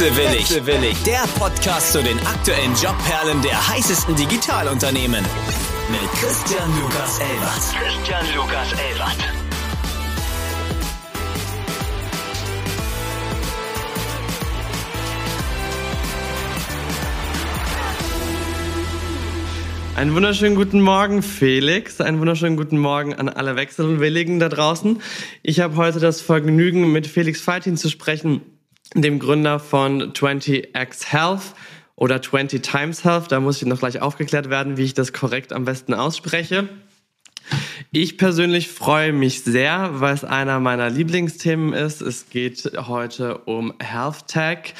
Wechselwillig. Wechselwillig. Der Podcast zu den aktuellen Jobperlen der heißesten Digitalunternehmen. Mit Christian Lukas Elbert. Christian Lukas Elbert. Einen wunderschönen guten Morgen, Felix. Einen wunderschönen guten Morgen an alle Wechselwilligen da draußen. Ich habe heute das Vergnügen, mit Felix Feitin zu sprechen, dem Gründer von 20x Health oder 20 Times Health. Da muss ich noch gleich aufgeklärt werden, wie ich das korrekt am besten ausspreche. Ich persönlich freue mich sehr, weil es einer meiner Lieblingsthemen ist. Es geht heute um Health Tech.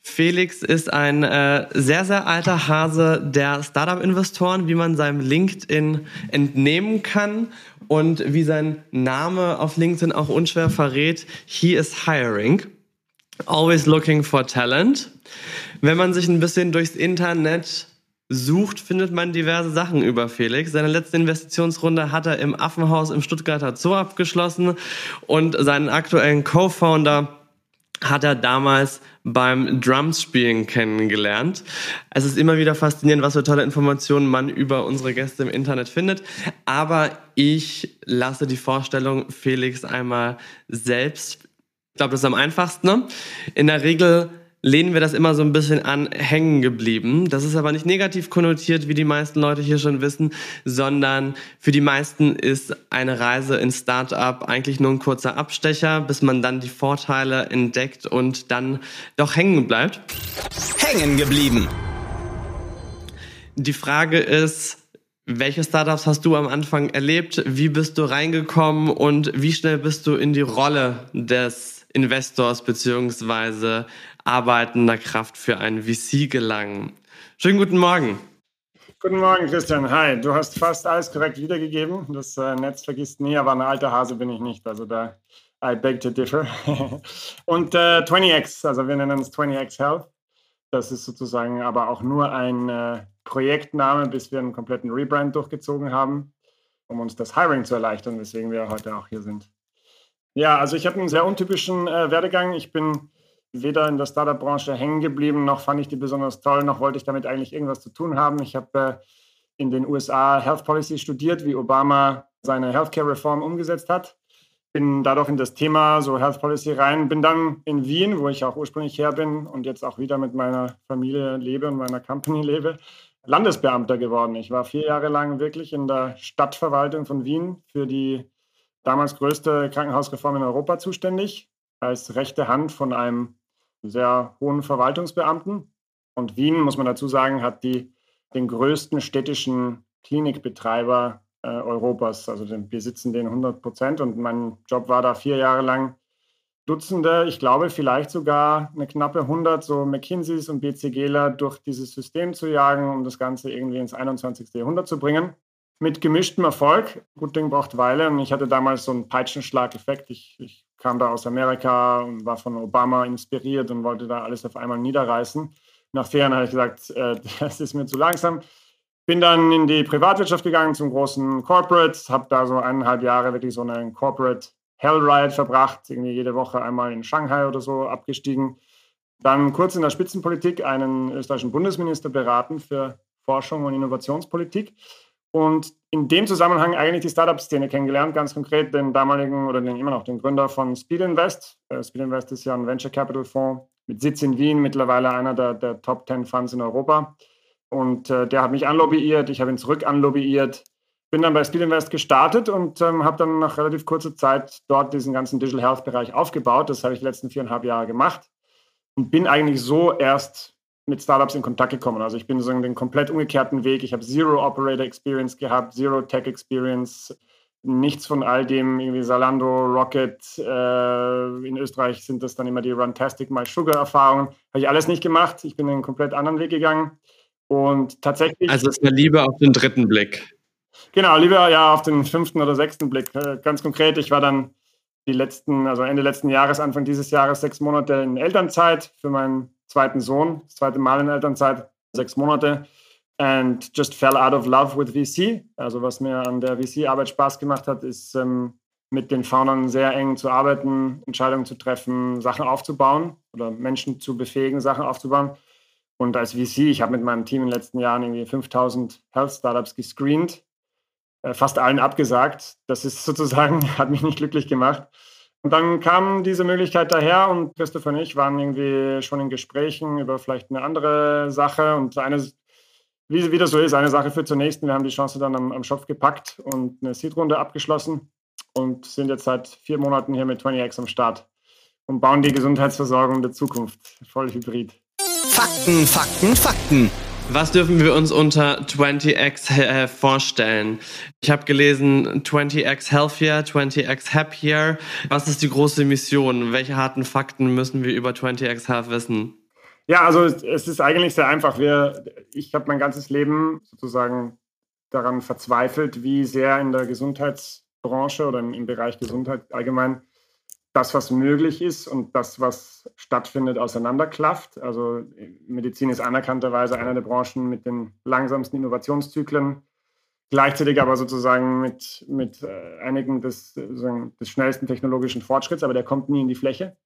Felix ist ein äh, sehr, sehr alter Hase der Startup-Investoren, wie man seinem LinkedIn entnehmen kann und wie sein Name auf LinkedIn auch unschwer verrät. He is hiring. Always looking for talent. Wenn man sich ein bisschen durchs Internet sucht, findet man diverse Sachen über Felix. Seine letzte Investitionsrunde hat er im Affenhaus im Stuttgarter Zoo abgeschlossen und seinen aktuellen Co-Founder hat er damals beim Drumspielen kennengelernt. Es ist immer wieder faszinierend, was für tolle Informationen man über unsere Gäste im Internet findet. Aber ich lasse die Vorstellung Felix einmal selbst. Ich glaube, das ist am einfachsten. Ne? In der Regel lehnen wir das immer so ein bisschen an hängen geblieben. Das ist aber nicht negativ konnotiert, wie die meisten Leute hier schon wissen, sondern für die meisten ist eine Reise in Startup eigentlich nur ein kurzer Abstecher, bis man dann die Vorteile entdeckt und dann doch hängen bleibt. Hängen geblieben. Die Frage ist, welche Startups hast du am Anfang erlebt? Wie bist du reingekommen und wie schnell bist du in die Rolle des Investors beziehungsweise arbeitender Kraft für ein VC gelangen. Schönen guten Morgen. Guten Morgen, Christian. Hi, du hast fast alles korrekt wiedergegeben. Das äh, Netz vergisst nie, aber ein alter Hase bin ich nicht. Also da, I beg to differ. Und äh, 20x, also wir nennen es 20x Health. Das ist sozusagen aber auch nur ein äh, Projektname, bis wir einen kompletten Rebrand durchgezogen haben, um uns das Hiring zu erleichtern, weswegen wir heute auch hier sind. Ja, also ich habe einen sehr untypischen äh, Werdegang. Ich bin weder in der Startup-Branche hängen geblieben, noch fand ich die besonders toll, noch wollte ich damit eigentlich irgendwas zu tun haben. Ich habe äh, in den USA Health Policy studiert, wie Obama seine Healthcare-Reform umgesetzt hat. Bin dadurch in das Thema so Health Policy rein, bin dann in Wien, wo ich auch ursprünglich her bin und jetzt auch wieder mit meiner Familie lebe und meiner Company lebe, Landesbeamter geworden. Ich war vier Jahre lang wirklich in der Stadtverwaltung von Wien für die damals größte Krankenhausreform in Europa zuständig, als rechte Hand von einem sehr hohen Verwaltungsbeamten. Und Wien, muss man dazu sagen, hat die, den größten städtischen Klinikbetreiber äh, Europas. Also den, wir sitzen den 100 Prozent und mein Job war da vier Jahre lang Dutzende, ich glaube vielleicht sogar eine knappe 100 so McKinseys und BCGler durch dieses System zu jagen, um das Ganze irgendwie ins 21. Jahrhundert zu bringen mit gemischtem Erfolg. Gut Ding braucht Weile. Und ich hatte damals so einen Peitschenschlag-Effekt. Ich, ich, kam da aus Amerika und war von Obama inspiriert und wollte da alles auf einmal niederreißen. Nach Ferien habe ich gesagt, äh, das ist mir zu langsam. Bin dann in die Privatwirtschaft gegangen zum großen Corporate, habe da so eineinhalb Jahre wirklich so einen Corporate Hell Ride verbracht, irgendwie jede Woche einmal in Shanghai oder so abgestiegen. Dann kurz in der Spitzenpolitik einen österreichischen Bundesminister beraten für Forschung und Innovationspolitik und in dem Zusammenhang eigentlich die Startup-Szene kennengelernt, ganz konkret den damaligen oder den immer noch den Gründer von Speed Invest. Äh, Speed Invest ist ja ein Venture Capital Fonds mit Sitz in Wien, mittlerweile einer der, der Top 10 Funds in Europa. Und äh, der hat mich anlobbyiert, ich habe ihn zurück anlobbyiert, bin dann bei Speed Invest gestartet und ähm, habe dann nach relativ kurzer Zeit dort diesen ganzen Digital Health Bereich aufgebaut. Das habe ich die letzten viereinhalb Jahre gemacht und bin eigentlich so erst mit Startups in Kontakt gekommen. Also ich bin so den komplett umgekehrten Weg. Ich habe Zero Operator Experience gehabt, Zero Tech Experience, nichts von all dem, irgendwie Salando, Rocket, äh, in Österreich sind das dann immer die Runtastic My Sugar Erfahrungen. Habe ich alles nicht gemacht. Ich bin einen komplett anderen Weg gegangen. Und tatsächlich. Also ist mir lieber auf den dritten Blick. Genau, lieber ja auf den fünften oder sechsten Blick. Äh, ganz konkret, ich war dann die letzten, also Ende letzten Jahres, Anfang dieses Jahres, sechs Monate in Elternzeit für meinen zweiten Sohn, das zweite Mal in Elternzeit, sechs Monate. And just fell out of love with VC. Also was mir an der VC-Arbeit Spaß gemacht hat, ist ähm, mit den Foundern sehr eng zu arbeiten, Entscheidungen zu treffen, Sachen aufzubauen oder Menschen zu befähigen, Sachen aufzubauen. Und als VC, ich habe mit meinem Team in den letzten Jahren irgendwie 5000 Health Startups gescreent, äh, fast allen abgesagt. Das ist sozusagen, hat mich nicht glücklich gemacht. Und dann kam diese Möglichkeit daher und Christopher und ich waren irgendwie schon in Gesprächen über vielleicht eine andere Sache. Und eine, wie, wie das so ist, eine Sache führt zur nächsten. Wir haben die Chance dann am, am Schopf gepackt und eine Seed-Runde abgeschlossen und sind jetzt seit vier Monaten hier mit 20x am Start und bauen die Gesundheitsversorgung der Zukunft. Voll hybrid. Fakten, Fakten, Fakten. Was dürfen wir uns unter 20x äh, vorstellen? Ich habe gelesen 20x Healthier, 20x Happier. Was ist die große Mission? Welche harten Fakten müssen wir über 20x Health wissen? Ja, also es ist eigentlich sehr einfach. Wir, ich habe mein ganzes Leben sozusagen daran verzweifelt, wie sehr in der Gesundheitsbranche oder im, im Bereich Gesundheit allgemein das, was möglich ist und das, was stattfindet, auseinanderklafft. Also Medizin ist anerkannterweise eine der Branchen mit den langsamsten Innovationszyklen, gleichzeitig aber sozusagen mit, mit äh, einigen des, des schnellsten technologischen Fortschritts, aber der kommt nie in die Fläche.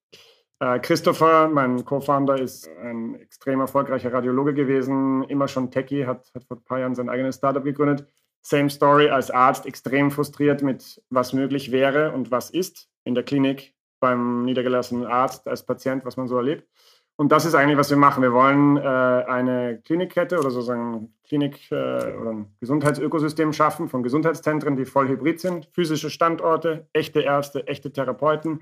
Äh, Christopher, mein Co-Founder, ist ein extrem erfolgreicher Radiologe gewesen, immer schon Techie, hat, hat vor ein paar Jahren sein eigenes Startup gegründet. Same Story als Arzt, extrem frustriert mit, was möglich wäre und was ist in der Klinik, beim niedergelassenen Arzt, als Patient, was man so erlebt. Und das ist eigentlich, was wir machen. Wir wollen äh, eine Klinikkette oder sozusagen Klinik- äh, oder ein Gesundheitsökosystem schaffen von Gesundheitszentren, die voll hybrid sind. Physische Standorte, echte Ärzte, echte Therapeuten,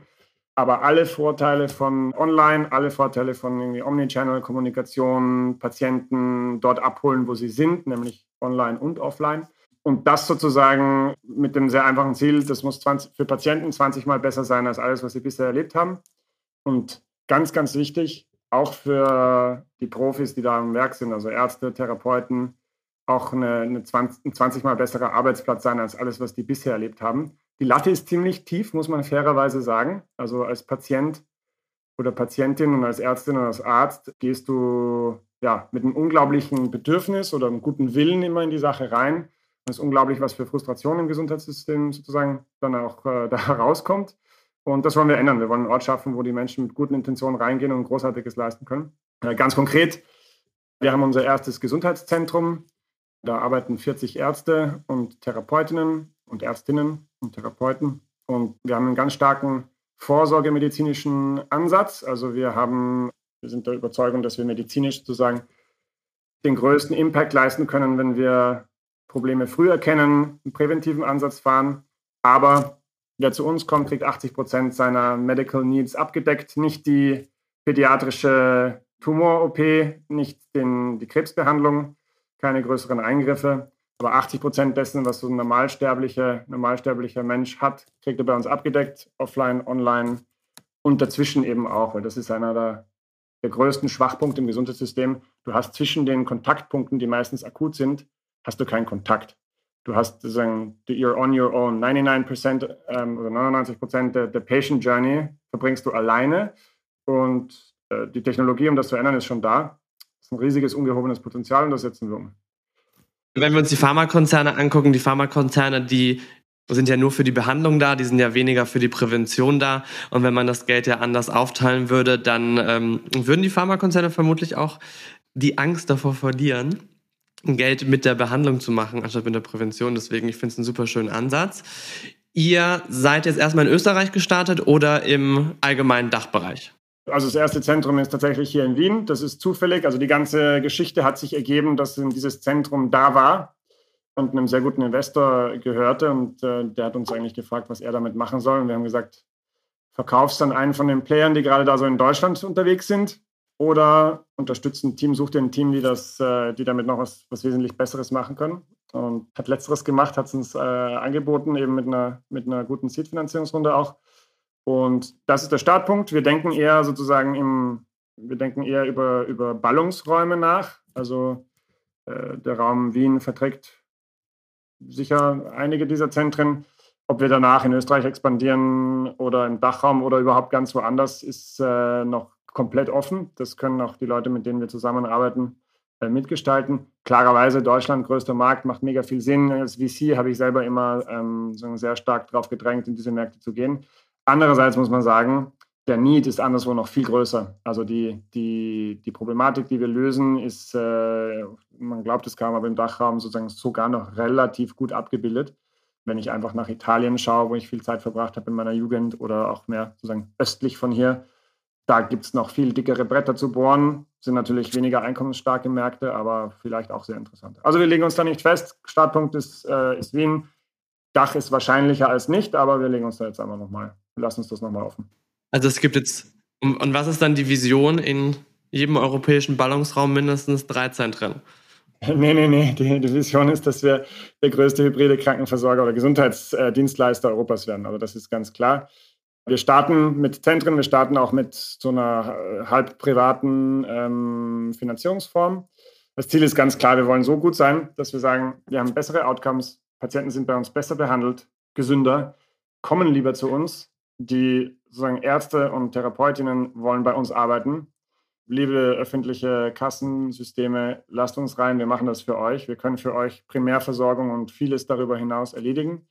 aber alle Vorteile von Online, alle Vorteile von Omnichannel-Kommunikation, Patienten dort abholen, wo sie sind, nämlich online und offline. Und das sozusagen mit dem sehr einfachen Ziel, das muss 20, für Patienten 20 Mal besser sein als alles, was sie bisher erlebt haben. Und ganz, ganz wichtig, auch für die Profis, die da am Werk sind, also Ärzte, Therapeuten, auch eine, eine 20, ein 20 Mal besserer Arbeitsplatz sein als alles, was die bisher erlebt haben. Die Latte ist ziemlich tief, muss man fairerweise sagen. Also als Patient oder Patientin und als Ärztin und als Arzt gehst du ja mit einem unglaublichen Bedürfnis oder einem guten Willen immer in die Sache rein es ist unglaublich, was für Frustration im Gesundheitssystem sozusagen dann auch äh, da herauskommt. Und das wollen wir ändern. Wir wollen einen Ort schaffen, wo die Menschen mit guten Intentionen reingehen und Großartiges leisten können. Äh, ganz konkret, wir haben unser erstes Gesundheitszentrum. Da arbeiten 40 Ärzte und Therapeutinnen und Ärztinnen und Therapeuten. Und wir haben einen ganz starken vorsorgemedizinischen Ansatz. Also wir haben, wir sind der Überzeugung, dass wir medizinisch sozusagen den größten Impact leisten können, wenn wir Probleme früh erkennen, einen präventiven Ansatz fahren. Aber wer zu uns kommt, kriegt 80 Prozent seiner Medical Needs abgedeckt. Nicht die pädiatrische Tumor-OP, nicht den, die Krebsbehandlung, keine größeren Eingriffe. Aber 80 Prozent dessen, was so ein normalsterblicher, normalsterblicher Mensch hat, kriegt er bei uns abgedeckt, offline, online und dazwischen eben auch, weil das ist einer der, der größten Schwachpunkte im Gesundheitssystem. Du hast zwischen den Kontaktpunkten, die meistens akut sind, hast du keinen Kontakt. Du hast sozusagen, you're on your own. 99% ähm, oder 99% der, der Patient Journey verbringst du alleine und äh, die Technologie, um das zu ändern, ist schon da. Das ist ein riesiges, ungehobenes Potenzial und das setzen wir um. Wenn wir uns die Pharmakonzerne angucken, die Pharmakonzerne, die sind ja nur für die Behandlung da, die sind ja weniger für die Prävention da. Und wenn man das Geld ja anders aufteilen würde, dann ähm, würden die Pharmakonzerne vermutlich auch die Angst davor verlieren, Geld mit der Behandlung zu machen, anstatt mit der Prävention. Deswegen, ich finde es einen super schönen Ansatz. Ihr seid jetzt erstmal in Österreich gestartet oder im allgemeinen Dachbereich? Also das erste Zentrum ist tatsächlich hier in Wien. Das ist zufällig. Also die ganze Geschichte hat sich ergeben, dass dieses Zentrum da war und einem sehr guten Investor gehörte. Und äh, der hat uns eigentlich gefragt, was er damit machen soll. Und wir haben gesagt, verkaufst an einen von den Playern, die gerade da so in Deutschland unterwegs sind oder unterstützt ein Team, sucht ihr ein Team, die, das, äh, die damit noch was, was wesentlich Besseres machen können. Und hat Letzteres gemacht, hat es uns äh, angeboten, eben mit einer, mit einer guten Seed-Finanzierungsrunde auch. Und das ist der Startpunkt. Wir denken eher sozusagen im, wir denken eher über, über Ballungsräume nach. Also äh, der Raum Wien verträgt sicher einige dieser Zentren. Ob wir danach in Österreich expandieren oder im Dachraum oder überhaupt ganz woanders, ist äh, noch komplett offen. Das können auch die Leute, mit denen wir zusammenarbeiten, äh, mitgestalten. Klarerweise, Deutschland, größter Markt, macht mega viel Sinn. Als VC habe ich selber immer ähm, sehr stark darauf gedrängt, in diese Märkte zu gehen. Andererseits muss man sagen, der Need ist anderswo noch viel größer. Also die, die, die Problematik, die wir lösen, ist, äh, man glaubt es kaum, aber im Dachraum sozusagen sogar noch relativ gut abgebildet. Wenn ich einfach nach Italien schaue, wo ich viel Zeit verbracht habe in meiner Jugend oder auch mehr sozusagen östlich von hier, da gibt es noch viel dickere Bretter zu bohren. Sind natürlich weniger einkommensstarke Märkte, aber vielleicht auch sehr interessant. Also wir legen uns da nicht fest. Startpunkt ist, äh, ist Wien. Dach ist wahrscheinlicher als nicht, aber wir legen uns da jetzt einfach nochmal, lassen uns das nochmal offen. Also es gibt jetzt, und was ist dann die Vision in jedem europäischen Ballungsraum mindestens drei Zentren? Nee, nee, nee. Die, die, Vision ist, dass wir der größte hybride Krankenversorger oder Gesundheitsdienstleister Europas werden. Also das ist ganz klar. Wir starten mit Zentren, wir starten auch mit so einer äh, halb privaten ähm, Finanzierungsform. Das Ziel ist ganz klar, wir wollen so gut sein, dass wir sagen, wir haben bessere Outcomes, Patienten sind bei uns besser behandelt, gesünder, kommen lieber zu uns. Die sozusagen Ärzte und Therapeutinnen wollen bei uns arbeiten. Liebe öffentliche Kassensysteme, lasst uns rein, wir machen das für euch. Wir können für euch Primärversorgung und vieles darüber hinaus erledigen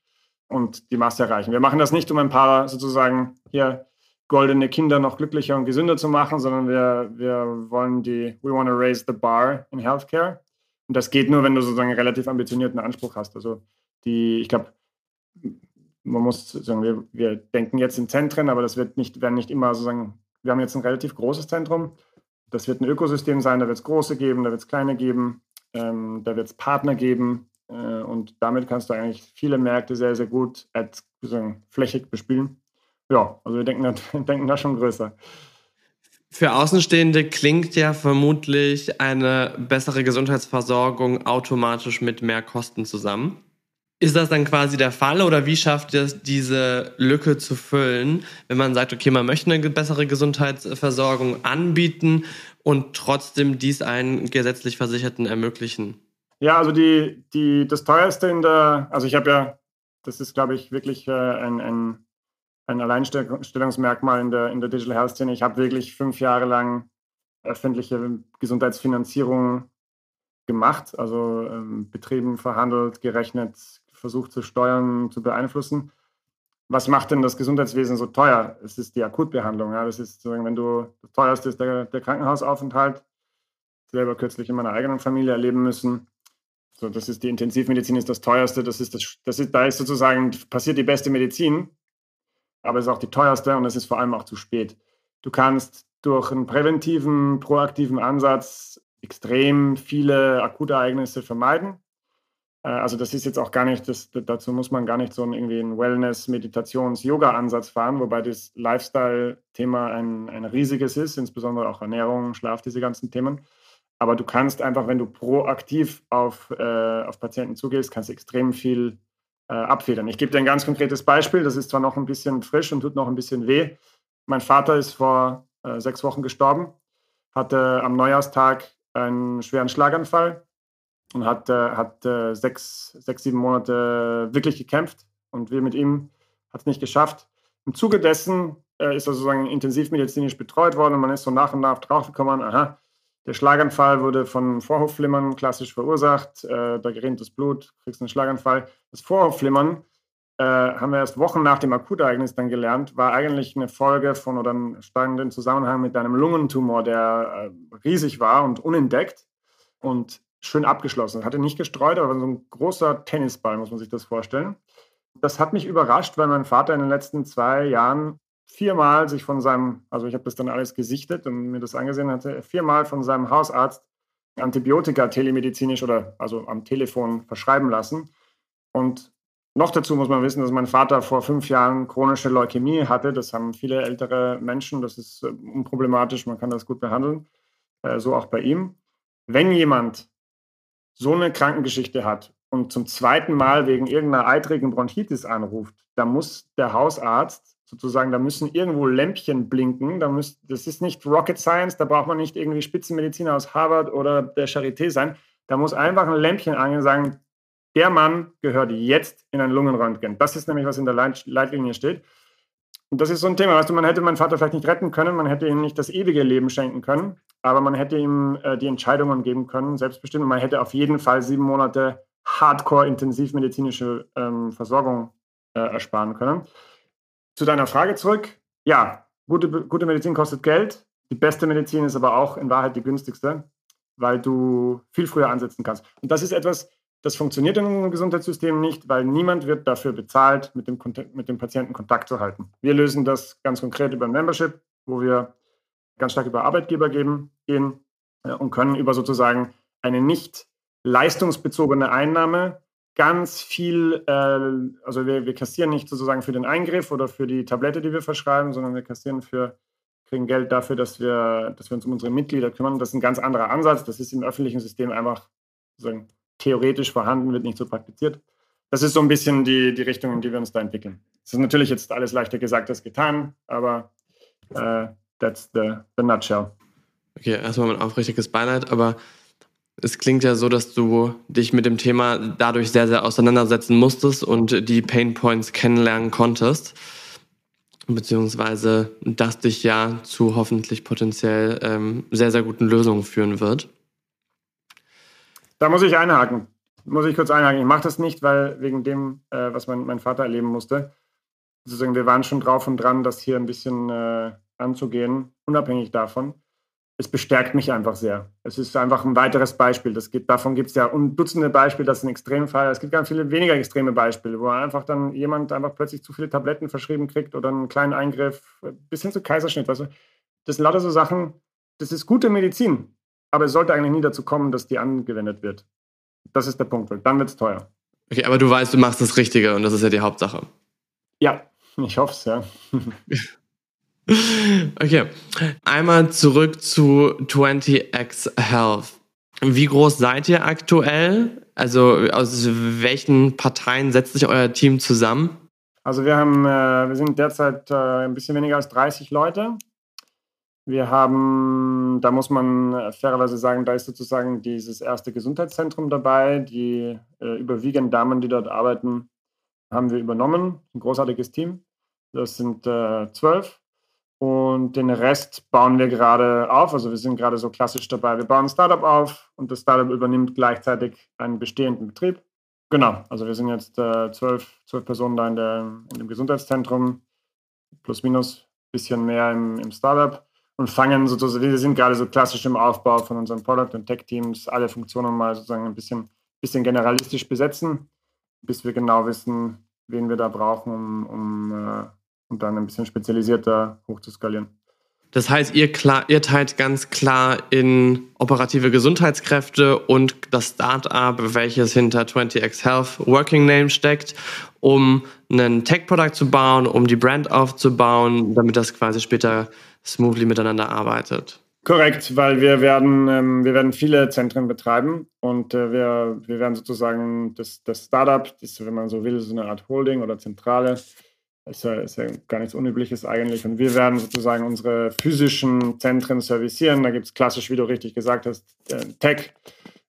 und die Masse erreichen. Wir machen das nicht, um ein paar sozusagen hier goldene Kinder noch glücklicher und gesünder zu machen, sondern wir, wir wollen die, we want to raise the bar in healthcare. Und das geht nur, wenn du sozusagen einen relativ ambitionierten Anspruch hast. Also die, ich glaube, man muss sagen, wir, wir denken jetzt in Zentren, aber das wird nicht, werden nicht immer sozusagen, wir haben jetzt ein relativ großes Zentrum. Das wird ein Ökosystem sein, da wird es große geben, da wird es kleine geben, ähm, da wird es Partner geben, äh, und damit kannst du eigentlich viele Märkte sehr, sehr gut als, sagen, flächig bespielen. Ja, also wir denken denken da schon größer. Für Außenstehende klingt ja vermutlich eine bessere Gesundheitsversorgung automatisch mit mehr Kosten zusammen. Ist das dann quasi der Fall oder wie schafft es, diese Lücke zu füllen, wenn man sagt, okay, man möchte eine bessere Gesundheitsversorgung anbieten und trotzdem dies einen gesetzlich Versicherten ermöglichen? Ja, also die, die, das teuerste in der, also ich habe ja, das ist, glaube ich, wirklich äh, ein, ein, ein Alleinstellungsmerkmal in der, in der Digital Health Szene. Ich habe wirklich fünf Jahre lang öffentliche Gesundheitsfinanzierung gemacht, also ähm, betrieben, verhandelt, gerechnet, versucht zu steuern, zu beeinflussen. Was macht denn das Gesundheitswesen so teuer? Es ist die Akutbehandlung. Ja? Das ist, wenn du das teuerste ist der, der Krankenhausaufenthalt, selber kürzlich in meiner eigenen Familie erleben müssen. So, das ist die Intensivmedizin ist das teuerste, das ist das, das ist, da ist sozusagen passiert die beste Medizin, aber es ist auch die teuerste und es ist vor allem auch zu spät. Du kannst durch einen präventiven, proaktiven Ansatz extrem viele Akutereignisse vermeiden. Äh, also das ist jetzt auch gar nicht, das, dazu muss man gar nicht so einen, irgendwie einen Wellness-, Meditations-, Yoga-Ansatz fahren, wobei das Lifestyle-Thema ein, ein riesiges ist, insbesondere auch Ernährung, Schlaf, diese ganzen Themen. Aber du kannst einfach, wenn du proaktiv auf, äh, auf Patienten zugehst, kannst extrem viel äh, abfedern. Ich gebe dir ein ganz konkretes Beispiel. Das ist zwar noch ein bisschen frisch und tut noch ein bisschen weh. Mein Vater ist vor äh, sechs Wochen gestorben, hatte am Neujahrstag einen schweren Schlaganfall und hat, äh, hat äh, sechs, sechs, sieben Monate wirklich gekämpft. Und wir mit ihm hat es nicht geschafft. Im Zuge dessen äh, ist er sozusagen intensivmedizinisch betreut worden und man ist so nach und nach draufgekommen, aha, der Schlaganfall wurde von Vorhofflimmern klassisch verursacht. Äh, da gerinnt das Blut, kriegst einen Schlaganfall. Das Vorhofflimmern äh, haben wir erst Wochen nach dem Akutereignis dann gelernt, war eigentlich eine Folge von oder stand in Zusammenhang mit einem Lungentumor, der äh, riesig war und unentdeckt und schön abgeschlossen. Hatte nicht gestreut, aber so ein großer Tennisball, muss man sich das vorstellen. Das hat mich überrascht, weil mein Vater in den letzten zwei Jahren viermal sich von seinem, also ich habe das dann alles gesichtet und mir das angesehen hatte, viermal von seinem Hausarzt Antibiotika telemedizinisch oder also am Telefon verschreiben lassen. Und noch dazu muss man wissen, dass mein Vater vor fünf Jahren chronische Leukämie hatte. Das haben viele ältere Menschen. Das ist äh, unproblematisch. Man kann das gut behandeln. Äh, so auch bei ihm. Wenn jemand so eine Krankengeschichte hat und zum zweiten Mal wegen irgendeiner eitrigen Bronchitis anruft, dann muss der Hausarzt sozusagen, da müssen irgendwo Lämpchen blinken. Da müsst, das ist nicht Rocket Science, da braucht man nicht irgendwie Spitzenmediziner aus Harvard oder der Charité sein. Da muss einfach ein Lämpchen angehen und sagen, der Mann gehört jetzt in ein Lungenröntgen. Das ist nämlich, was in der Leit Leitlinie steht. Und das ist so ein Thema, weißt du, man hätte meinen Vater vielleicht nicht retten können, man hätte ihm nicht das ewige Leben schenken können, aber man hätte ihm äh, die Entscheidungen geben können, selbstbestimmt. Man hätte auf jeden Fall sieben Monate hardcore-intensivmedizinische ähm, Versorgung äh, ersparen können. Zu deiner Frage zurück. Ja, gute, gute Medizin kostet Geld. Die beste Medizin ist aber auch in Wahrheit die günstigste, weil du viel früher ansetzen kannst. Und das ist etwas, das funktioniert in unserem Gesundheitssystem nicht, weil niemand wird dafür bezahlt, mit dem, mit dem Patienten Kontakt zu halten. Wir lösen das ganz konkret über ein Membership, wo wir ganz stark über Arbeitgeber geben, gehen äh, und können über sozusagen eine nicht leistungsbezogene Einnahme ganz viel, äh, also wir, wir kassieren nicht sozusagen für den Eingriff oder für die Tablette, die wir verschreiben, sondern wir kassieren für, kriegen Geld dafür, dass wir, dass wir uns um unsere Mitglieder kümmern. Das ist ein ganz anderer Ansatz. Das ist im öffentlichen System einfach sozusagen theoretisch vorhanden, wird nicht so praktiziert. Das ist so ein bisschen die, die Richtung, in die wir uns da entwickeln. Es ist natürlich jetzt alles leichter gesagt als getan, aber äh, that's the, the nutshell. Okay, erstmal mein aufrichtiges Beileid, aber es klingt ja so, dass du dich mit dem Thema dadurch sehr, sehr auseinandersetzen musstest und die Pain Points kennenlernen konntest. Beziehungsweise das dich ja zu hoffentlich potenziell ähm, sehr, sehr guten Lösungen führen wird. Da muss ich einhaken. Muss ich kurz einhaken. Ich mache das nicht, weil wegen dem, äh, was mein, mein Vater erleben musste. Sozusagen, wir waren schon drauf und dran, das hier ein bisschen äh, anzugehen, unabhängig davon es bestärkt mich einfach sehr. Es ist einfach ein weiteres Beispiel. Das geht, davon gibt es ja Dutzende Beispiele, das ist ein Extremfall. Es gibt ganz viele weniger extreme Beispiele, wo einfach dann jemand einfach plötzlich zu viele Tabletten verschrieben kriegt oder einen kleinen Eingriff bis hin zu Kaiserschnitt. Weißt du? Das sind lauter so Sachen, das ist gute Medizin, aber es sollte eigentlich nie dazu kommen, dass die angewendet wird. Das ist der Punkt, weil dann wird es teuer. Okay, aber du weißt, du machst das Richtige und das ist ja die Hauptsache. Ja, ich hoffe es, ja. Okay, einmal zurück zu 20x Health. Wie groß seid ihr aktuell? Also aus welchen Parteien setzt sich euer Team zusammen? Also wir haben, äh, wir sind derzeit äh, ein bisschen weniger als 30 Leute. Wir haben, da muss man fairerweise sagen, da ist sozusagen dieses erste Gesundheitszentrum dabei. Die äh, überwiegenden Damen, die dort arbeiten, haben wir übernommen. Ein großartiges Team. Das sind äh, zwölf. Und den Rest bauen wir gerade auf. Also wir sind gerade so klassisch dabei. Wir bauen ein Startup auf und das Startup übernimmt gleichzeitig einen bestehenden Betrieb. Genau, also wir sind jetzt äh, zwölf, zwölf Personen da in, der, in dem Gesundheitszentrum, plus minus ein bisschen mehr im, im Startup und fangen sozusagen, wir sind gerade so klassisch im Aufbau von unseren Product- und Tech-Teams, alle Funktionen mal sozusagen ein bisschen, bisschen generalistisch besetzen, bis wir genau wissen, wen wir da brauchen, um, um äh, und dann ein bisschen spezialisierter hochzuskalieren. Das heißt, ihr, klar, ihr teilt ganz klar in operative Gesundheitskräfte und das Startup, welches hinter 20x Health Working Name steckt, um einen Tech-Produkt zu bauen, um die Brand aufzubauen, damit das quasi später smoothly miteinander arbeitet. Korrekt, weil wir werden, ähm, wir werden viele Zentren betreiben und äh, wir, wir werden sozusagen das, das Startup, das, wenn man so will, so eine Art Holding oder Zentrale, ist ja, ist ja gar nichts Unübliches eigentlich. Und wir werden sozusagen unsere physischen Zentren servicieren. Da gibt es klassisch, wie du richtig gesagt hast, äh, Tech.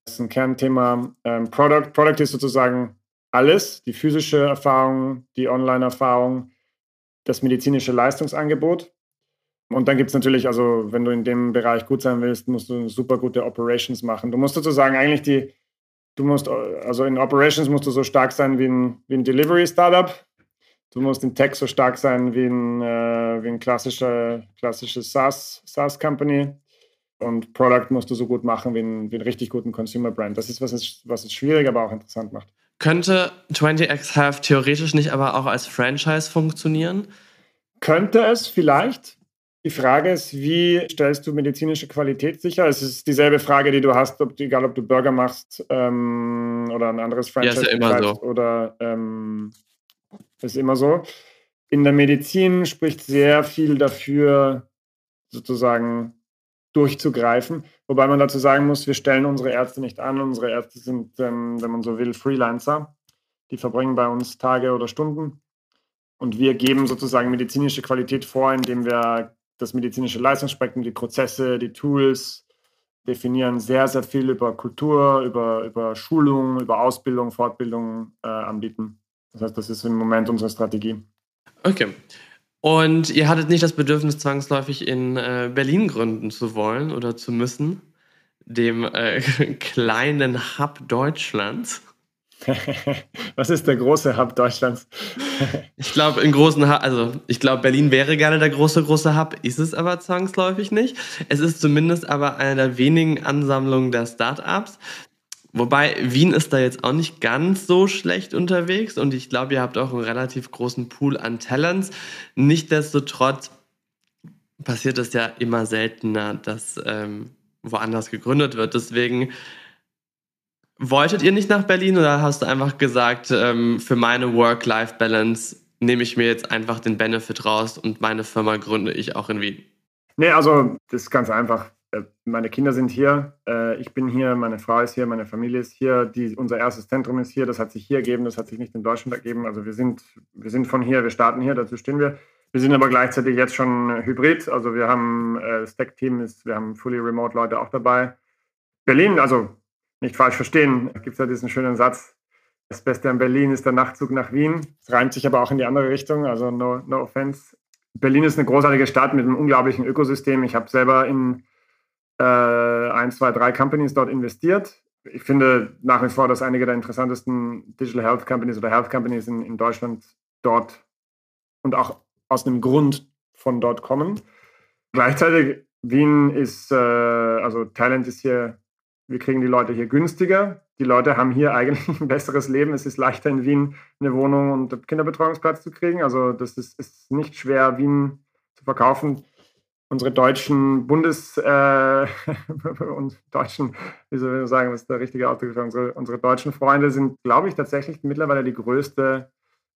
Das ist ein Kernthema. Ähm, Product. Product ist sozusagen alles. Die physische Erfahrung, die Online-Erfahrung, das medizinische Leistungsangebot. Und dann gibt es natürlich, also wenn du in dem Bereich gut sein willst, musst du super gute Operations machen. Du musst sozusagen eigentlich die, du musst, also in Operations musst du so stark sein wie ein, wie ein Delivery-Startup Du musst im Tech so stark sein wie ein, äh, wie ein klassischer, klassisches SaaS, SaaS-Company. Und Product musst du so gut machen wie, ein, wie einen richtig guten Consumer-Brand. Das ist, was es, was es schwierig, aber auch interessant macht. Könnte 20x Health theoretisch nicht aber auch als Franchise funktionieren? Könnte es vielleicht. Die Frage ist, wie stellst du medizinische Qualität sicher? Es ist dieselbe Frage, die du hast, ob, egal ob du Burger machst ähm, oder ein anderes Franchise ja, ist ja immer so. oder ähm, ist immer so. In der Medizin spricht sehr viel dafür, sozusagen durchzugreifen. Wobei man dazu sagen muss, wir stellen unsere Ärzte nicht an. Unsere Ärzte sind, ähm, wenn man so will, Freelancer. Die verbringen bei uns Tage oder Stunden. Und wir geben sozusagen medizinische Qualität vor, indem wir das medizinische Leistungsspektrum, die Prozesse, die Tools definieren, sehr, sehr viel über Kultur, über, über Schulung, über Ausbildung, Fortbildung äh, anbieten. Das heißt, das ist im Moment unsere Strategie. Okay. Und ihr hattet nicht das Bedürfnis, zwangsläufig in äh, Berlin gründen zu wollen oder zu müssen, dem äh, kleinen Hub Deutschlands. Was ist der große Hub Deutschlands? ich glaube, in großen Hub, also ich glaube, Berlin wäre gerne der große, große Hub, ist es aber zwangsläufig nicht. Es ist zumindest aber eine der wenigen Ansammlungen der Startups. Wobei Wien ist da jetzt auch nicht ganz so schlecht unterwegs und ich glaube, ihr habt auch einen relativ großen Pool an Talents. Nichtsdestotrotz passiert es ja immer seltener, dass ähm, woanders gegründet wird. Deswegen Wolltet ihr nicht nach Berlin oder hast du einfach gesagt, ähm, für meine Work-Life-Balance nehme ich mir jetzt einfach den Benefit raus und meine Firma gründe ich auch in Wien? Nee, also das ist ganz einfach. Äh, meine Kinder sind hier, äh, ich bin hier, meine Frau ist hier, meine Familie ist hier, die, unser erstes Zentrum ist hier, das hat sich hier ergeben, das hat sich nicht in Deutschland ergeben. Also wir sind, wir sind von hier, wir starten hier, dazu stehen wir. Wir sind aber gleichzeitig jetzt schon hybrid, also wir haben äh, das Tech-Team, wir haben fully remote Leute auch dabei. Berlin, also nicht falsch verstehen, gibt es ja diesen schönen Satz, das Beste an Berlin ist der Nachtzug nach Wien. Es reimt sich aber auch in die andere Richtung, also no, no offense. Berlin ist eine großartige Stadt mit einem unglaublichen Ökosystem. Ich habe selber in äh, ein, zwei, drei Companies dort investiert. Ich finde nach wie vor, dass einige der interessantesten Digital Health Companies oder Health Companies in, in Deutschland dort und auch aus einem Grund von dort kommen. Gleichzeitig Wien ist, äh, also Talent ist hier wir kriegen die Leute hier günstiger. Die Leute haben hier eigentlich ein besseres Leben. Es ist leichter in Wien eine Wohnung und einen Kinderbetreuungsplatz zu kriegen. Also das ist, ist nicht schwer, Wien zu verkaufen. Unsere deutschen Bundes- äh, und deutschen, wie soll ich sagen, was ist der richtige Ausdruck? Unsere, unsere deutschen Freunde sind, glaube ich, tatsächlich mittlerweile die größte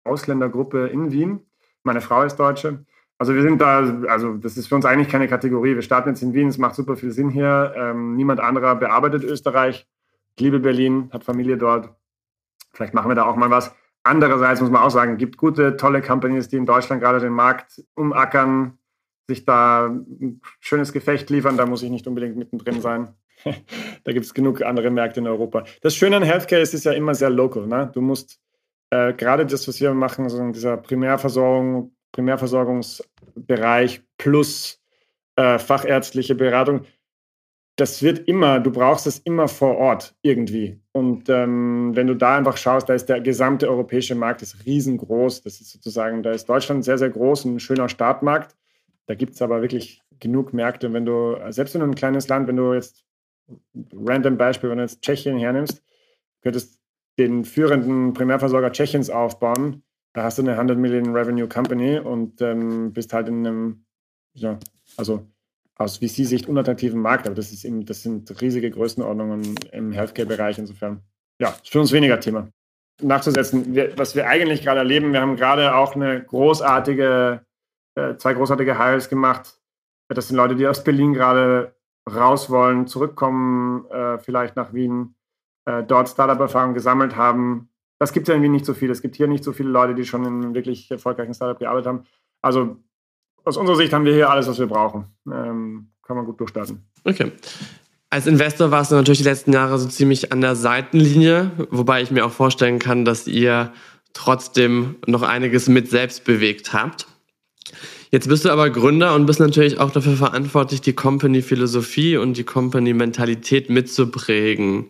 Ausländergruppe in Wien. Meine Frau ist Deutsche. Also wir sind da, also das ist für uns eigentlich keine Kategorie. Wir starten jetzt in Wien, es macht super viel Sinn hier. Ähm, niemand anderer bearbeitet Österreich. Ich liebe Berlin, hat Familie dort. Vielleicht machen wir da auch mal was. Andererseits muss man auch sagen, gibt gute, tolle Companies, die in Deutschland gerade den Markt umackern, sich da ein schönes Gefecht liefern. Da muss ich nicht unbedingt mittendrin sein. da gibt es genug andere Märkte in Europa. Das Schöne an Healthcare ist, ist ja immer sehr local. Ne? Du musst äh, gerade das, was wir machen, so in dieser Primärversorgung, Primärversorgungsbereich plus äh, fachärztliche Beratung, das wird immer, du brauchst es immer vor Ort irgendwie. Und ähm, wenn du da einfach schaust, da ist der gesamte europäische Markt ist riesengroß. Das ist sozusagen, da ist Deutschland sehr, sehr groß, ein schöner Startmarkt. Da gibt es aber wirklich genug Märkte. Wenn du, selbst in einem kleines Land, wenn du jetzt, random Beispiel, wenn du jetzt Tschechien hernimmst, könntest den führenden Primärversorger Tschechiens aufbauen da hast du eine 100 Millionen Revenue Company und ähm, bist halt in einem, ja, also aus VC-Sicht unattraktiven Markt, aber das, ist eben, das sind riesige Größenordnungen im Healthcare-Bereich. Insofern, ja, ist für uns weniger Thema. Nachzusetzen, wir, was wir eigentlich gerade erleben, wir haben gerade auch eine großartige, zwei großartige Hires gemacht. Das sind Leute, die aus Berlin gerade raus wollen, zurückkommen, äh, vielleicht nach Wien, äh, dort Startup-Erfahrung gesammelt haben, das gibt es irgendwie nicht so viel. Es gibt hier nicht so viele Leute, die schon in einem wirklich erfolgreichen Startup gearbeitet haben. Also aus unserer Sicht haben wir hier alles, was wir brauchen. Ähm, kann man gut durchstarten. Okay. Als Investor warst du natürlich die letzten Jahre so ziemlich an der Seitenlinie, wobei ich mir auch vorstellen kann, dass ihr trotzdem noch einiges mit selbst bewegt habt. Jetzt bist du aber Gründer und bist natürlich auch dafür verantwortlich, die Company-Philosophie und die Company-Mentalität mitzuprägen.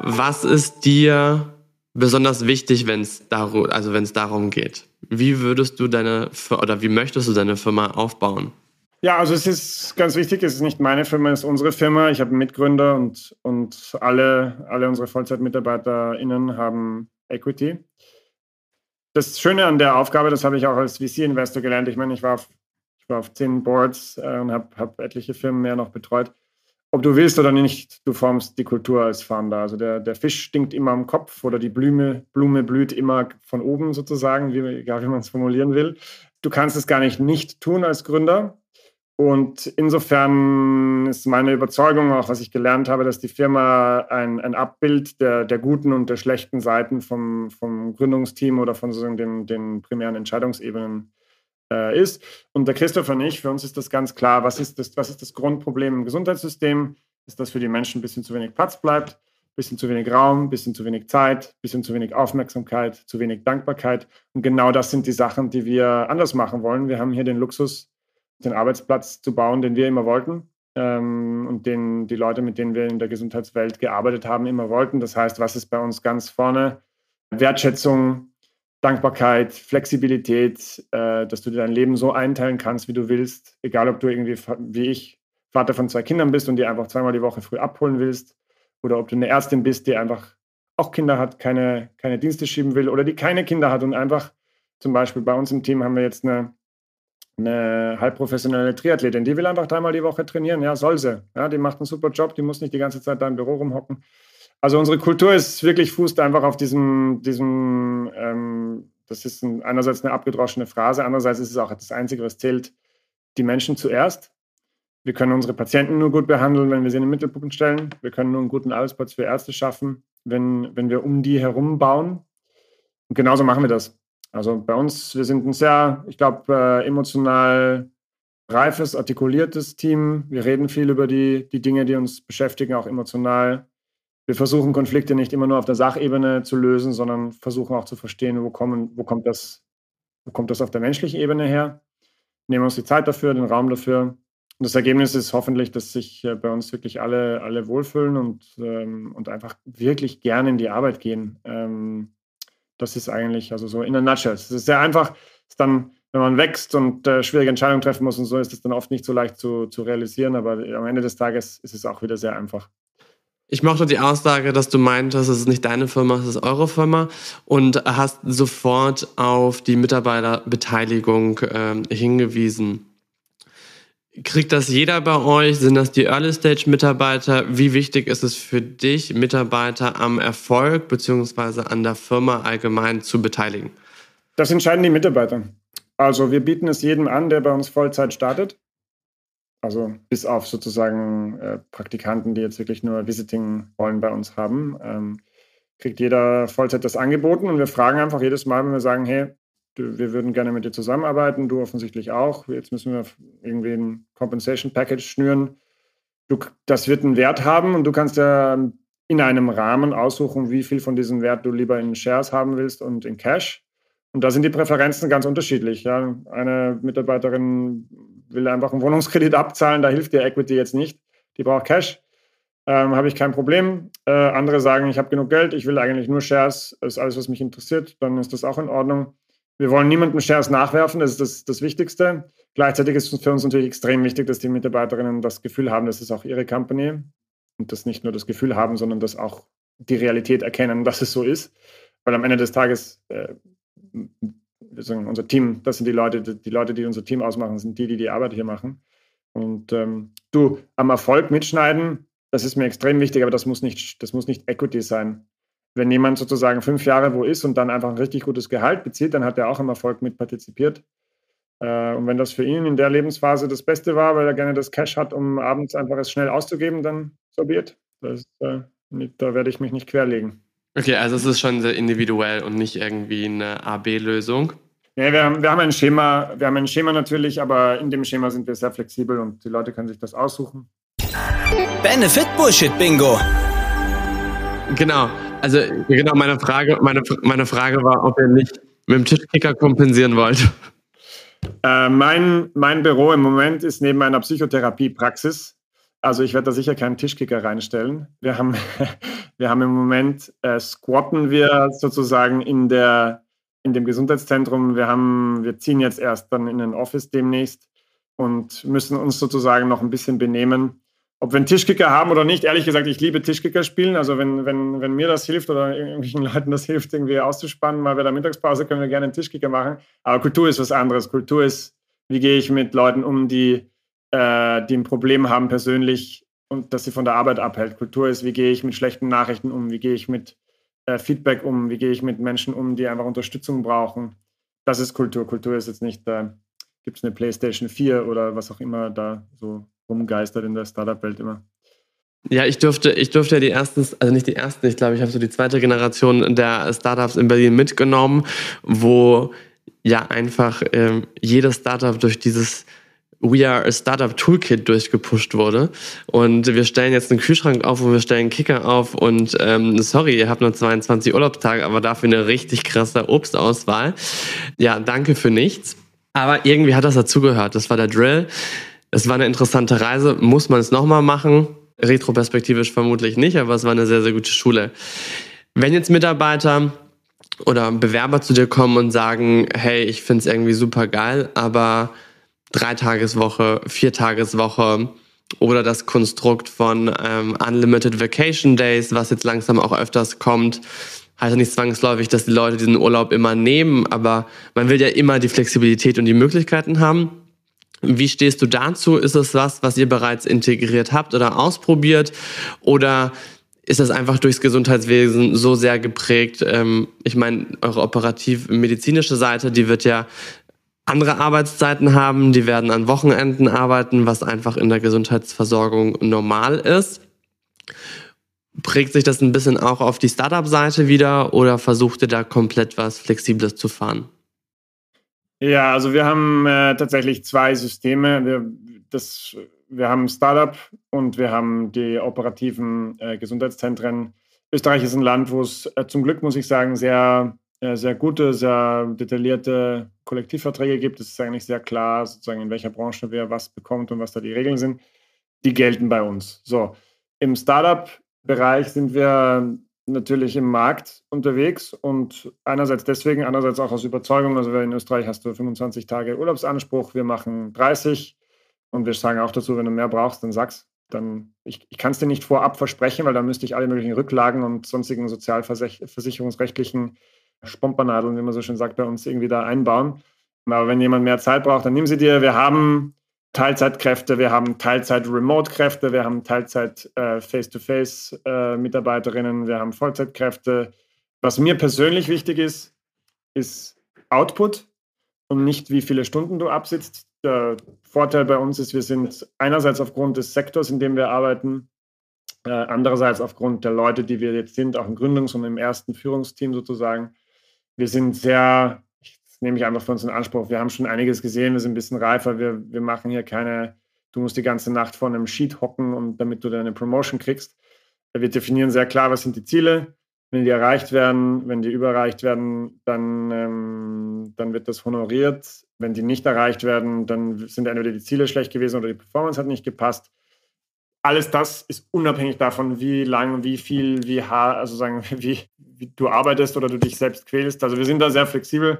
Was ist dir besonders wichtig, wenn es darum, also wenn es darum geht. Wie würdest du deine oder wie möchtest du deine Firma aufbauen? Ja, also es ist ganz wichtig, es ist nicht meine Firma, es ist unsere Firma. Ich habe Mitgründer und, und alle, alle unsere VollzeitmitarbeiterInnen haben Equity. Das Schöne an der Aufgabe, das habe ich auch als VC-Investor gelernt. Ich meine, ich war auf, ich war auf zehn Boards äh, und habe hab etliche Firmen mehr noch betreut ob du willst oder nicht, du formst die Kultur als Founder. Also der, der Fisch stinkt immer am Kopf oder die Blume, Blume blüht immer von oben sozusagen, wie, egal wie man es formulieren will. Du kannst es gar nicht nicht tun als Gründer. Und insofern ist meine Überzeugung, auch was ich gelernt habe, dass die Firma ein, ein Abbild der, der guten und der schlechten Seiten vom, vom Gründungsteam oder von sozusagen den, den primären Entscheidungsebenen äh, ist. Und der Christopher und ich, für uns ist das ganz klar, was ist das, was ist das Grundproblem im Gesundheitssystem? Ist, dass für die Menschen ein bisschen zu wenig Platz bleibt. bisschen zu wenig Raum, bisschen zu wenig Zeit, bisschen zu wenig Aufmerksamkeit, zu wenig Dankbarkeit. Und genau das sind die Sachen, die wir anders machen wollen. Wir haben hier den Luxus, den Arbeitsplatz zu bauen, den wir immer wollten ähm, und den die Leute, mit denen wir in der Gesundheitswelt gearbeitet haben, immer wollten. Das heißt, was ist bei uns ganz vorne? Wertschätzung, Dankbarkeit, Flexibilität, äh, dass du dir dein Leben so einteilen kannst, wie du willst, egal ob du irgendwie wie ich Vater von zwei Kindern bist und die einfach zweimal die Woche früh abholen willst oder ob du eine Ärztin bist, die einfach auch Kinder hat, keine, keine Dienste schieben will oder die keine Kinder hat und einfach zum Beispiel bei uns im Team haben wir jetzt eine, eine halbprofessionelle Triathletin, die will einfach dreimal die Woche trainieren, ja, soll sie. Ja, die macht einen super Job, die muss nicht die ganze Zeit da im Büro rumhocken. Also unsere Kultur ist wirklich, fußt einfach auf diesem, diesem ähm, das ist ein, einerseits eine abgedroschene Phrase, andererseits ist es auch das Einzige, was zählt, die Menschen zuerst. Wir können unsere Patienten nur gut behandeln, wenn wir sie in den Mittelpunkt stellen. Wir können nur einen guten Arbeitsplatz für Ärzte schaffen, wenn, wenn wir um die herum bauen. Und genauso machen wir das. Also bei uns, wir sind ein sehr, ich glaube, äh, emotional reifes, artikuliertes Team. Wir reden viel über die, die Dinge, die uns beschäftigen, auch emotional. Wir versuchen Konflikte nicht immer nur auf der Sachebene zu lösen, sondern versuchen auch zu verstehen, wo, kommen, wo, kommt, das, wo kommt das auf der menschlichen Ebene her. Nehmen uns die Zeit dafür, den Raum dafür und das Ergebnis ist hoffentlich, dass sich äh, bei uns wirklich alle, alle wohlfühlen und, ähm, und einfach wirklich gerne in die Arbeit gehen. Ähm, das ist eigentlich, also so in a nutshell. Es ist sehr einfach, ist dann, wenn man wächst und äh, schwierige Entscheidungen treffen muss und so, ist es dann oft nicht so leicht zu, zu realisieren, aber am Ende des Tages ist es auch wieder sehr einfach. Ich mochte die Aussage, dass du meintest, es ist nicht deine Firma, es ist eure Firma und hast sofort auf die Mitarbeiterbeteiligung äh, hingewiesen. Kriegt das jeder bei euch? Sind das die Early-Stage-Mitarbeiter? Wie wichtig ist es für dich, Mitarbeiter am Erfolg bzw. an der Firma allgemein zu beteiligen? Das entscheiden die Mitarbeiter. Also wir bieten es jedem an, der bei uns Vollzeit startet. Also bis auf sozusagen äh, Praktikanten, die jetzt wirklich nur Visiting-Rollen bei uns haben, ähm, kriegt jeder Vollzeit das angeboten und wir fragen einfach jedes Mal, wenn wir sagen, hey, wir würden gerne mit dir zusammenarbeiten, du offensichtlich auch. Jetzt müssen wir irgendwie ein Compensation Package schnüren. Du, das wird einen Wert haben und du kannst ja in einem Rahmen aussuchen, wie viel von diesem Wert du lieber in Shares haben willst und in Cash. Und da sind die Präferenzen ganz unterschiedlich. Ja. Eine Mitarbeiterin will einfach einen Wohnungskredit abzahlen, da hilft dir Equity jetzt nicht. Die braucht Cash. Ähm, habe ich kein Problem. Äh, andere sagen, ich habe genug Geld, ich will eigentlich nur Shares, ist alles, was mich interessiert, dann ist das auch in Ordnung. Wir wollen niemandem Shares nachwerfen, das ist das, das Wichtigste. Gleichzeitig ist es für uns natürlich extrem wichtig, dass die Mitarbeiterinnen das Gefühl haben, das ist auch ihre Company und das nicht nur das Gefühl haben, sondern das auch die Realität erkennen, dass es so ist. Weil am Ende des Tages, äh, unser Team, das sind die Leute, die, die Leute, die unser Team ausmachen, sind die, die die Arbeit hier machen. Und ähm, du, am Erfolg mitschneiden, das ist mir extrem wichtig, aber das muss nicht, das muss nicht Equity sein wenn jemand sozusagen fünf Jahre wo ist und dann einfach ein richtig gutes Gehalt bezieht, dann hat er auch im Erfolg mit partizipiert. Äh, und wenn das für ihn in der Lebensphase das Beste war, weil er gerne das Cash hat, um abends einfach es schnell auszugeben, dann so wird. Das, äh, da werde ich mich nicht querlegen. Okay, also es ist schon sehr individuell und nicht irgendwie eine AB-Lösung. Ja, wir haben, wir haben ein Schema, wir haben ein Schema natürlich, aber in dem Schema sind wir sehr flexibel und die Leute können sich das aussuchen. Benefit Bullshit Bingo. Genau. Also genau, meine Frage, meine, meine Frage war, ob ihr nicht mit dem Tischkicker kompensieren wollt. Äh, mein, mein Büro im Moment ist neben einer Psychotherapiepraxis. Also ich werde da sicher keinen Tischkicker reinstellen. Wir haben, wir haben im Moment, äh, squatten wir sozusagen in, der, in dem Gesundheitszentrum. Wir, haben, wir ziehen jetzt erst dann in ein Office demnächst und müssen uns sozusagen noch ein bisschen benehmen ob wir einen Tischkicker haben oder nicht, ehrlich gesagt, ich liebe Tischkicker spielen. Also wenn, wenn, wenn mir das hilft oder irgendwelchen Leuten das hilft, irgendwie auszuspannen, mal bei der Mittagspause können wir gerne einen Tischkicker machen. Aber Kultur ist was anderes. Kultur ist, wie gehe ich mit Leuten um, die, äh, die ein Problem haben persönlich und das sie von der Arbeit abhält. Kultur ist, wie gehe ich mit schlechten Nachrichten um, wie gehe ich mit äh, Feedback um, wie gehe ich mit Menschen um, die einfach Unterstützung brauchen. Das ist Kultur. Kultur ist jetzt nicht, äh, gibt es eine PlayStation 4 oder was auch immer da so rumgeistert in der Startup-Welt immer. Ja, ich durfte, ich durfte ja die ersten, also nicht die ersten, ich glaube, ich habe so die zweite Generation der Startups in Berlin mitgenommen, wo ja einfach ähm, jedes Startup durch dieses We Are a Startup Toolkit durchgepusht wurde. Und wir stellen jetzt einen Kühlschrank auf und wir stellen einen Kicker auf. Und ähm, sorry, ihr habt nur 22 Urlaubstage, aber dafür eine richtig krasse Obstauswahl. Ja, danke für nichts. Aber irgendwie hat das dazugehört. Das war der Drill. Es war eine interessante Reise. Muss man es nochmal machen? Retroperspektivisch vermutlich nicht, aber es war eine sehr, sehr gute Schule. Wenn jetzt Mitarbeiter oder Bewerber zu dir kommen und sagen, hey, ich finde es irgendwie super geil, aber Dreitageswoche, Viertageswoche oder das Konstrukt von ähm, Unlimited Vacation Days, was jetzt langsam auch öfters kommt. Heißt ja nicht zwangsläufig, dass die Leute diesen Urlaub immer nehmen, aber man will ja immer die Flexibilität und die Möglichkeiten haben. Wie stehst du dazu? Ist es was, was ihr bereits integriert habt oder ausprobiert? Oder ist das einfach durchs Gesundheitswesen so sehr geprägt? Ähm, ich meine, eure operativ-medizinische Seite, die wird ja andere Arbeitszeiten haben, die werden an Wochenenden arbeiten, was einfach in der Gesundheitsversorgung normal ist. Prägt sich das ein bisschen auch auf die Startup-Seite wieder oder versucht ihr da komplett was Flexibles zu fahren? Ja, also wir haben äh, tatsächlich zwei Systeme. Wir, das, wir haben Startup und wir haben die operativen äh, Gesundheitszentren. Österreich ist ein Land, wo es äh, zum Glück, muss ich sagen, sehr äh, sehr gute, sehr detaillierte Kollektivverträge gibt. Es ist eigentlich sehr klar, sozusagen in welcher Branche wer was bekommt und was da die Regeln sind. Die gelten bei uns. So, im Startup-Bereich sind wir natürlich im Markt unterwegs und einerseits deswegen, andererseits auch aus Überzeugung. Also in Österreich hast du 25 Tage Urlaubsanspruch, wir machen 30 und wir sagen auch dazu, wenn du mehr brauchst, dann sag's. Dann, ich, ich kann es dir nicht vorab versprechen, weil dann müsste ich alle möglichen Rücklagen und sonstigen sozialversicherungsrechtlichen Spompernadeln, wie man so schön sagt, bei uns irgendwie da einbauen. Aber wenn jemand mehr Zeit braucht, dann nimm sie dir. Wir haben Teilzeitkräfte, wir haben Teilzeit-Remote-Kräfte, wir haben Teilzeit-Face-to-Face-Mitarbeiterinnen, wir haben Vollzeitkräfte. Was mir persönlich wichtig ist, ist Output und nicht, wie viele Stunden du absitzt. Der Vorteil bei uns ist, wir sind einerseits aufgrund des Sektors, in dem wir arbeiten, äh, andererseits aufgrund der Leute, die wir jetzt sind, auch im Gründungs- und im ersten Führungsteam sozusagen, wir sind sehr, nehme ich einfach für uns in Anspruch, wir haben schon einiges gesehen, wir sind ein bisschen reifer, wir, wir machen hier keine, du musst die ganze Nacht vor einem Sheet hocken und damit du deine Promotion kriegst. Wir definieren sehr klar, was sind die Ziele. Wenn die erreicht werden, wenn die überreicht werden, dann, ähm, dann wird das honoriert. Wenn die nicht erreicht werden, dann sind entweder die Ziele schlecht gewesen oder die Performance hat nicht gepasst. Alles das ist unabhängig davon, wie lang, wie viel, wie hart, also sagen, wie, wie du arbeitest oder du dich selbst quälst. Also wir sind da sehr flexibel.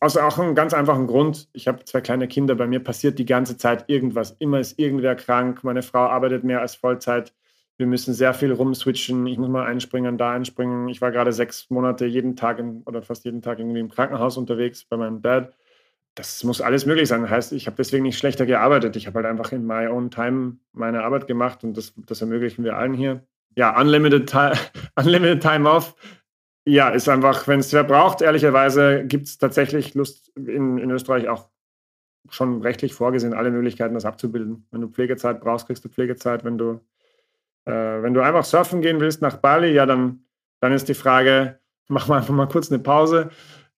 Aus auch einem ganz einfachen Grund. Ich habe zwei kleine Kinder, bei mir passiert die ganze Zeit irgendwas. Immer ist irgendwer krank. Meine Frau arbeitet mehr als Vollzeit. Wir müssen sehr viel rumswitchen. Ich muss mal einspringen, da einspringen. Ich war gerade sechs Monate jeden Tag in, oder fast jeden Tag irgendwie im Krankenhaus unterwegs bei meinem Dad. Das muss alles möglich sein. Heißt, ich habe deswegen nicht schlechter gearbeitet. Ich habe halt einfach in my own time meine Arbeit gemacht und das, das ermöglichen wir allen hier ja, Unlimited, Unlimited Time Off. Ja, ist einfach, wenn es wer braucht, ehrlicherweise gibt es tatsächlich Lust in, in Österreich auch schon rechtlich vorgesehen, alle Möglichkeiten, das abzubilden. Wenn du Pflegezeit brauchst, kriegst du Pflegezeit. Wenn du, äh, wenn du einfach surfen gehen willst nach Bali, ja, dann, dann ist die Frage, machen wir einfach mal kurz eine Pause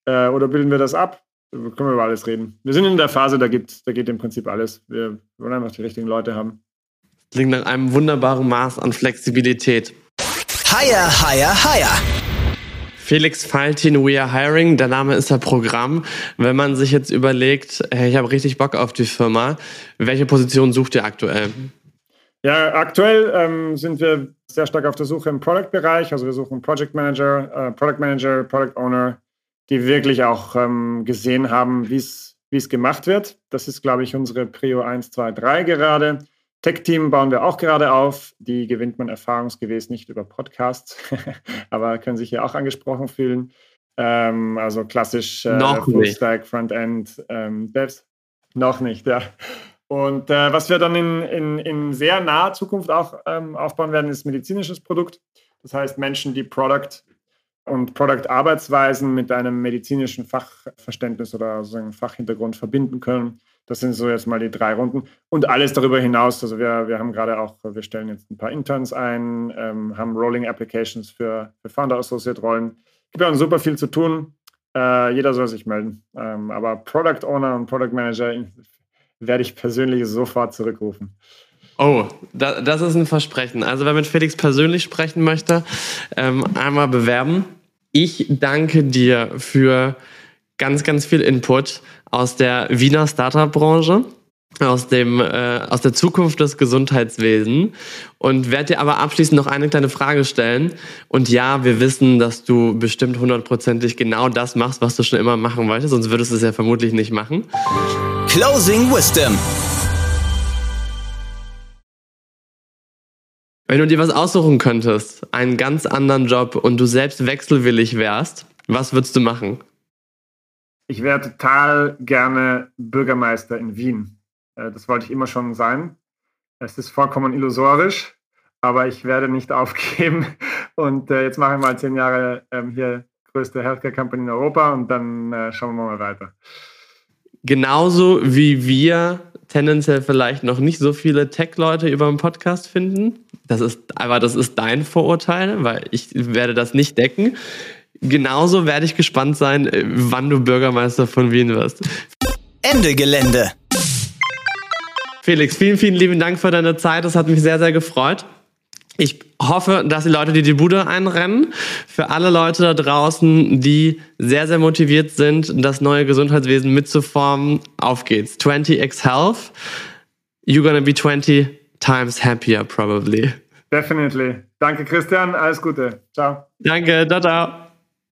äh, oder bilden wir das ab? können wir über alles reden. Wir sind in der Phase, da, gibt, da geht im Prinzip alles. Wir wollen einfach die richtigen Leute haben. Klingt nach einem wunderbaren Maß an Flexibilität. Hire, hire, hire. Felix Faltin, We Are Hiring, der Name ist ja Programm. Wenn man sich jetzt überlegt, hey, ich habe richtig Bock auf die Firma, welche Position sucht ihr aktuell? Ja, aktuell ähm, sind wir sehr stark auf der Suche im Product-Bereich. Also wir suchen Project Manager, äh, Product Manager, Product Owner, die wirklich auch ähm, gesehen haben, wie es gemacht wird. Das ist, glaube ich, unsere Prio 1, 2, 3 gerade. Tech-Team bauen wir auch gerade auf. Die gewinnt man erfahrungsgemäß nicht über Podcasts, aber können sich hier auch angesprochen fühlen. Ähm, also klassisch äh, Full-Stack, Frontend, ähm, Devs. Noch nicht, ja. Und äh, was wir dann in, in, in sehr naher Zukunft auch ähm, aufbauen werden, ist medizinisches Produkt. Das heißt Menschen, die Product und Product-Arbeitsweisen mit einem medizinischen Fachverständnis oder sozusagen Fachhintergrund verbinden können. Das sind so jetzt mal die drei Runden. Und alles darüber hinaus. Also wir, wir haben gerade auch, wir stellen jetzt ein paar Interns ein, ähm, haben Rolling Applications für, für Founder Associate Rollen. Gibt ja super viel zu tun. Äh, jeder soll sich melden. Ähm, aber Product Owner und Product Manager werde ich persönlich sofort zurückrufen. Oh, da, das ist ein Versprechen. Also wer mit Felix persönlich sprechen möchte, ähm, einmal bewerben. Ich danke dir für ganz, ganz viel Input aus der Wiener Startup-Branche aus dem äh, aus der Zukunft des Gesundheitswesens und werde dir aber abschließend noch eine kleine Frage stellen. Und ja, wir wissen, dass du bestimmt hundertprozentig genau das machst, was du schon immer machen wolltest, sonst würdest du es ja vermutlich nicht machen. Closing Wisdom. Wenn du dir was aussuchen könntest, einen ganz anderen Job und du selbst wechselwillig wärst, was würdest du machen? Ich wäre total gerne Bürgermeister in Wien. Äh, das wollte ich immer schon sein. Es ist vollkommen illusorisch, aber ich werde nicht aufgeben. Und äh, jetzt mache ich mal zehn Jahre ähm, hier größte Healthcare Company in Europa und dann äh, schauen wir mal weiter. Genauso wie wir tendenziell vielleicht noch nicht so viele Tech-Leute über den Podcast finden. Das ist, aber das ist dein Vorurteil, weil ich werde das nicht decken. Genauso werde ich gespannt sein, wann du Bürgermeister von Wien wirst. Ende Gelände. Felix, vielen, vielen lieben Dank für deine Zeit. Das hat mich sehr, sehr gefreut. Ich hoffe, dass die Leute, die die Bude einrennen, für alle Leute da draußen, die sehr, sehr motiviert sind, das neue Gesundheitswesen mitzuformen, auf geht's. 20x Health. You're gonna be 20 times happier, probably. Definitely. Danke, Christian. Alles Gute. Ciao. Danke. Ciao, ciao.